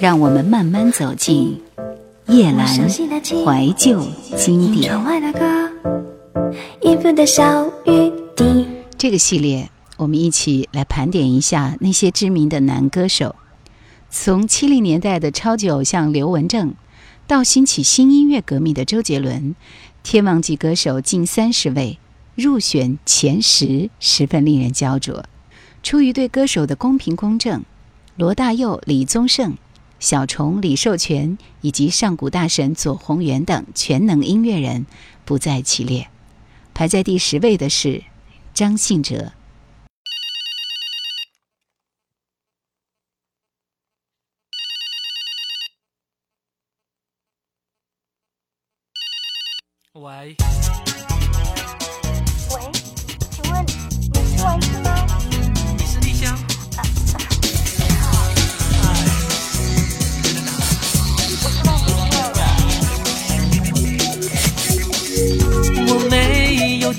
让我们慢慢走进叶阑怀旧经典。这个系列，我们一起来盘点一下那些知名的男歌手，从七零年代的超级偶像刘文正，到兴起新音乐革命的周杰伦，天王级歌手近三十位，入选前十十分令人焦灼。出于对歌手的公平公正，罗大佑、李宗盛。小虫、李寿全以及上古大神左宏元等全能音乐人不在其列，排在第十位的是张信哲。喂。喂，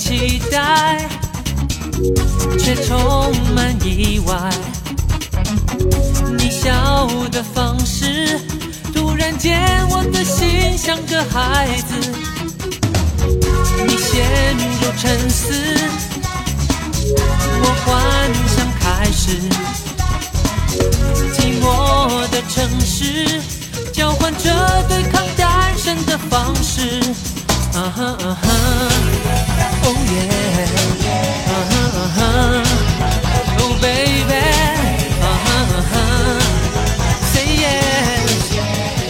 期待，却充满意外。你笑的方式，突然间我的心像个孩子。你陷入沉思，我幻想开始。寂寞的城市，交换着对抗单身的方式。啊哈啊哈，Oh yeah，啊哈啊哈，Oh baby，啊哈啊哈，Say yes，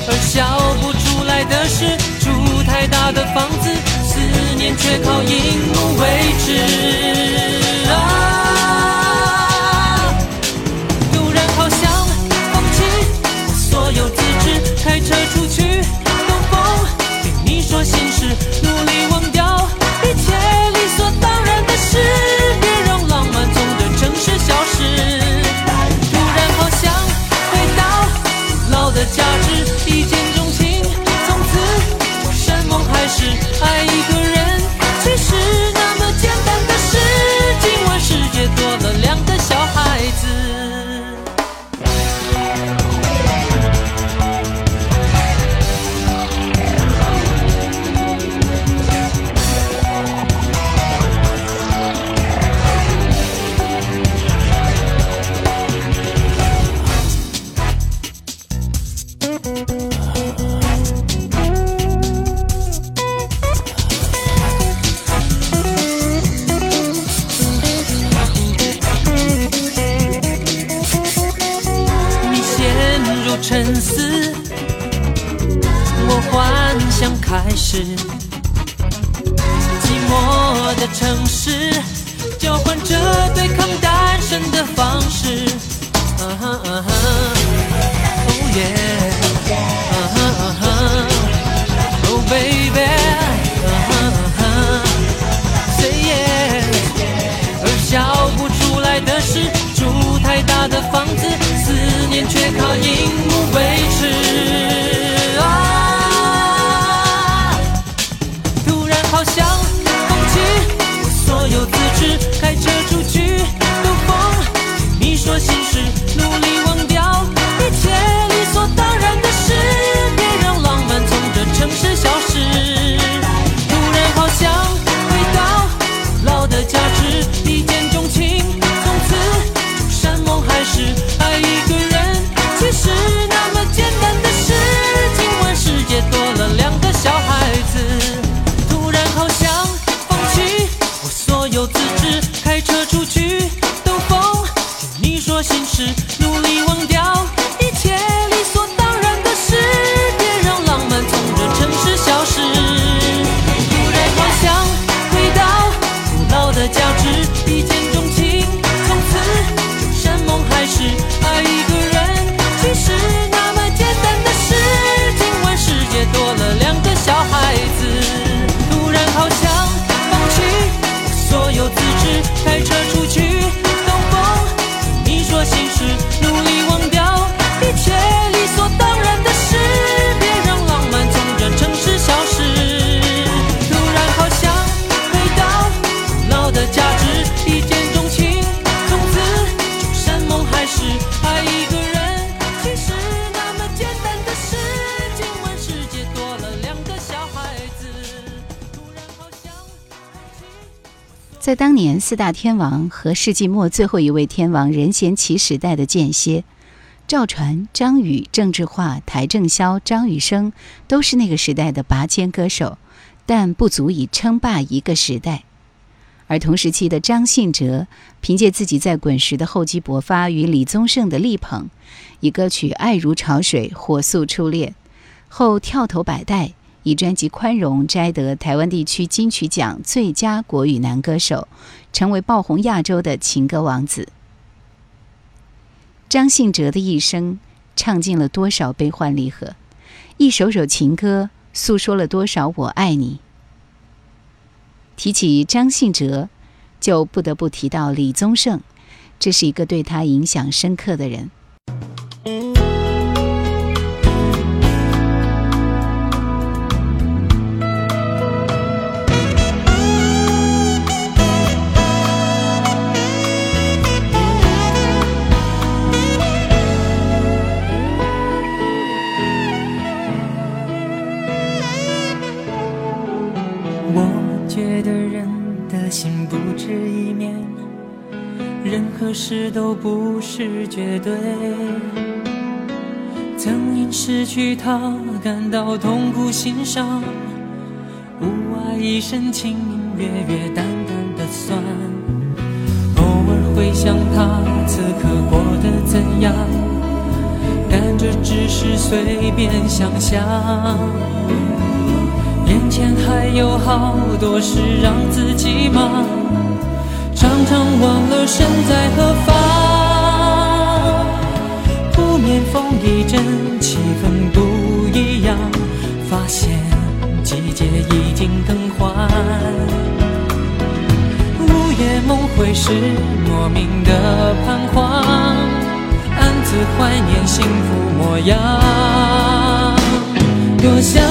而笑不出来的是，住太大的房子，思念却靠荧幕维持。在当年四大天王和世纪末最后一位天王任贤齐时代的间歇，赵传、张宇、郑智化、邰正宵、张雨生都是那个时代的拔尖歌手，但不足以称霸一个时代。而同时期的张信哲，凭借自己在滚石的厚积薄发与李宗盛的力捧，以歌曲《爱如潮水》火速出列，后跳头百代。以专辑《宽容》摘得台湾地区金曲奖最佳国语男歌手，成为爆红亚洲的情歌王子。张信哲的一生唱尽了多少悲欢离合，一首首情歌诉说了多少我爱你。提起张信哲，就不得不提到李宗盛，这是一个对他影响深刻的人。心不止一面，任何事都不是绝对，曾因失去他感到痛苦心伤，屋外一身轻音乐乐淡淡的酸，偶尔会想他此刻过得怎样，但这只是随便想象，眼前还有好多事让自己忙。常常忘了身在何方，扑面风一阵，气氛不一样，发现季节已经更换。午夜梦回时，莫名的彷徨，暗自怀念幸福模样。多想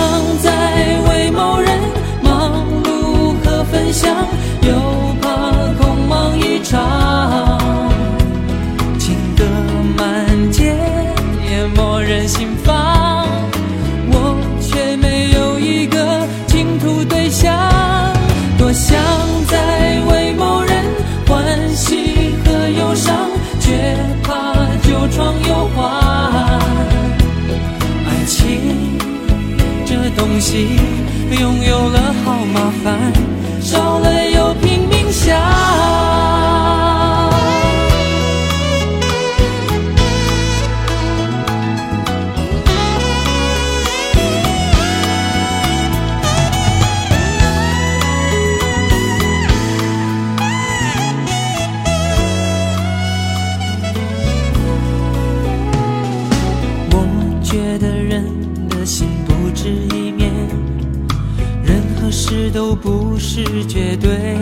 事都不是绝对。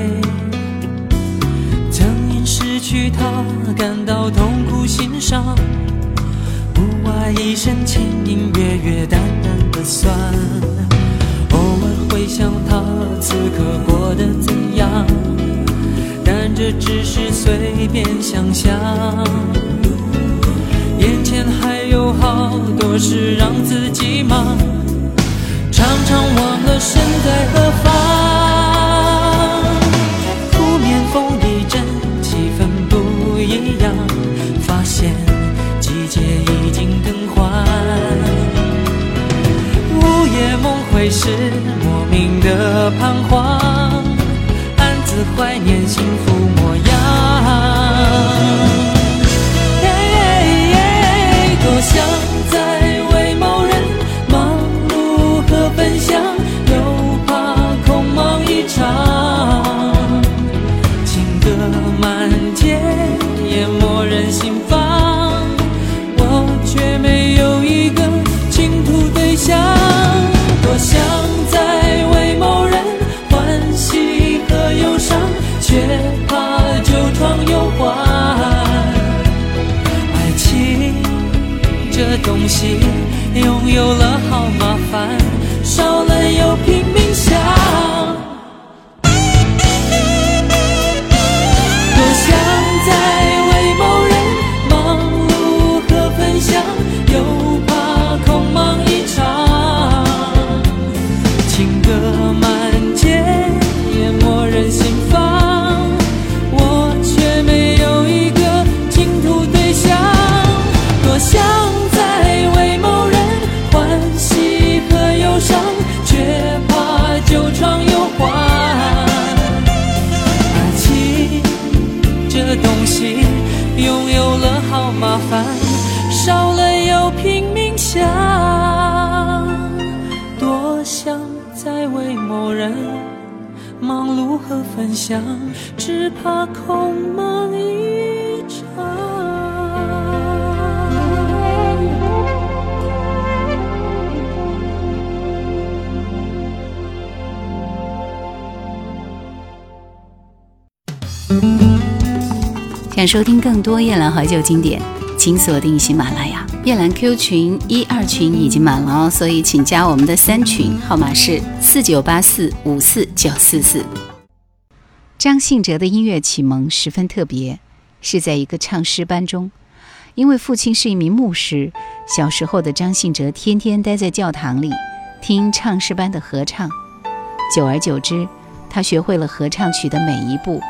曾因失去他感到痛苦心伤，屋外一声轻音乐乐淡淡的酸。偶尔会想他此刻过得怎样，但这只是随便想象。眼前还有好多事让自己忙。常常忘了身在何方，扑面风一阵，气氛不一样，发现季节已经更换。午夜梦回时，莫名的彷徨，暗自怀念分享，只怕空梦一场。想收听更多夜兰怀旧经典，请锁定喜马拉雅。夜兰 Q 群一二群已经满了哦，所以请加我们的三群，号码是四九八四五四九四四。张信哲的音乐启蒙十分特别，是在一个唱诗班中。因为父亲是一名牧师，小时候的张信哲天天待在教堂里听唱诗班的合唱，久而久之，他学会了合唱曲的每一步。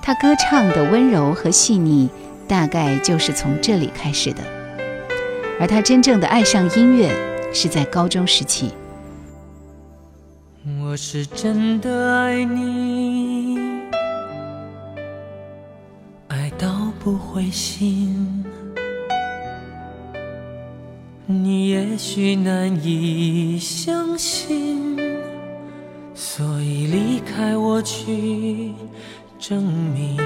他歌唱的温柔和细腻，大概就是从这里开始的。而他真正的爱上音乐，是在高中时期。我是真的爱你，不灰心。你也许难以相信，所以离开我去。证明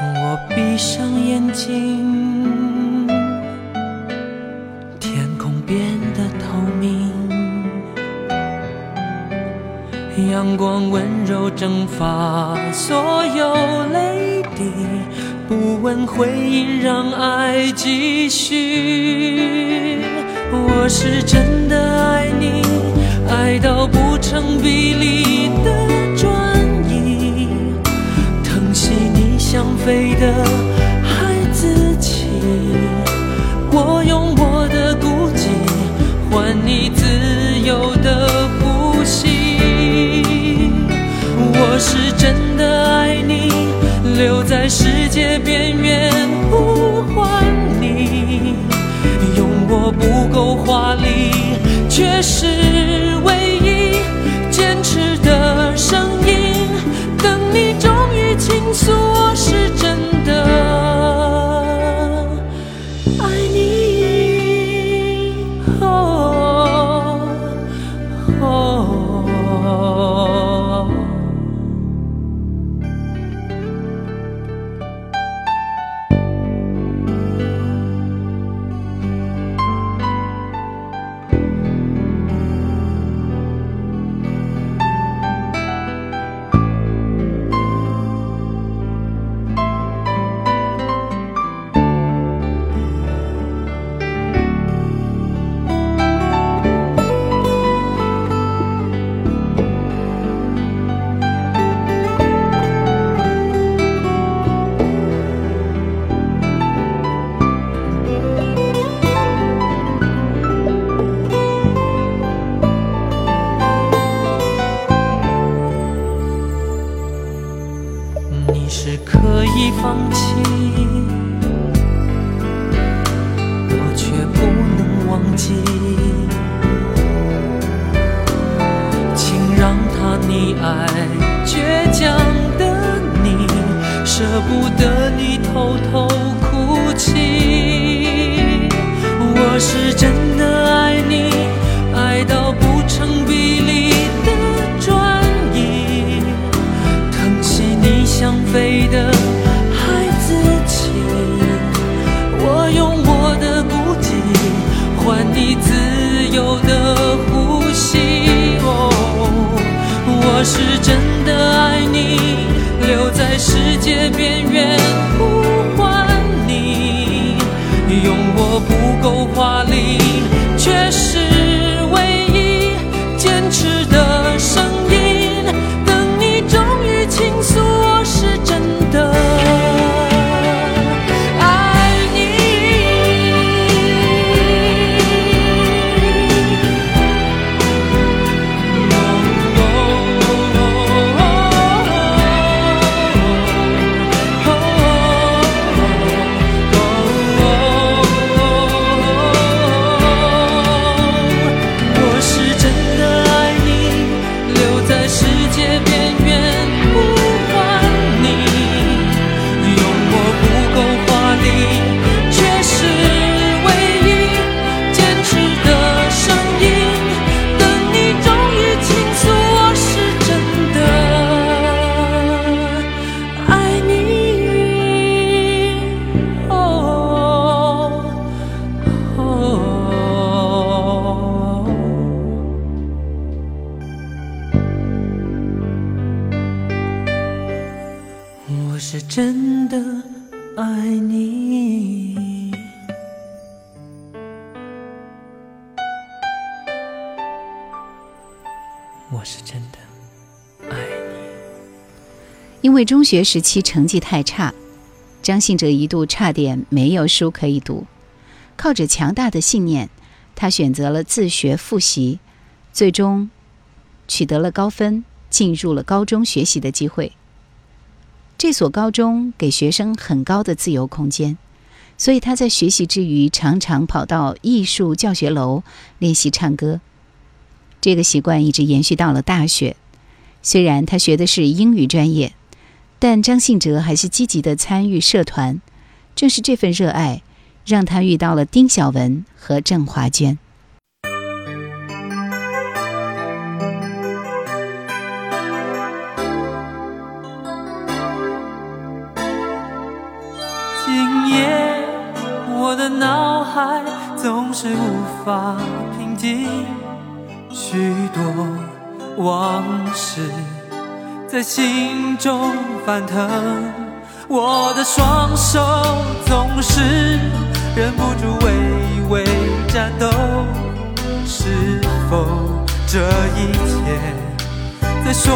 我闭上眼睛，天空变得透明，阳光温柔蒸发所有泪滴，不问回音，让爱继续。我是真的爱你，爱到不成比例的转。想飞的孩子气，我用我的孤寂换你自由的呼吸。我是真的爱你，留在世界边缘呼唤你，用我不够华丽，却是爱。是真的爱你。因为中学时期成绩太差，张信哲一度差点没有书可以读。靠着强大的信念，他选择了自学复习，最终取得了高分，进入了高中学习的机会。这所高中给学生很高的自由空间，所以他在学习之余常常跑到艺术教学楼练习唱歌。这个习惯一直延续到了大学。虽然他学的是英语专业，但张信哲还是积极的参与社团。正是这份热爱，让他遇到了丁晓文和郑华娟。在心中翻腾，我的双手总是忍不住微微颤抖。是否这一切在说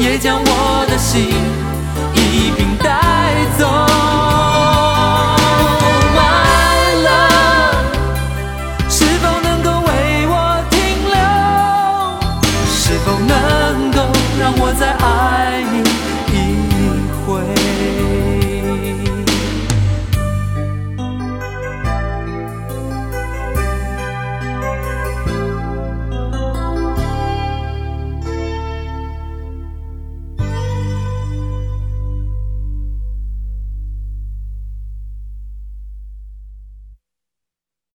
也将我的心一并带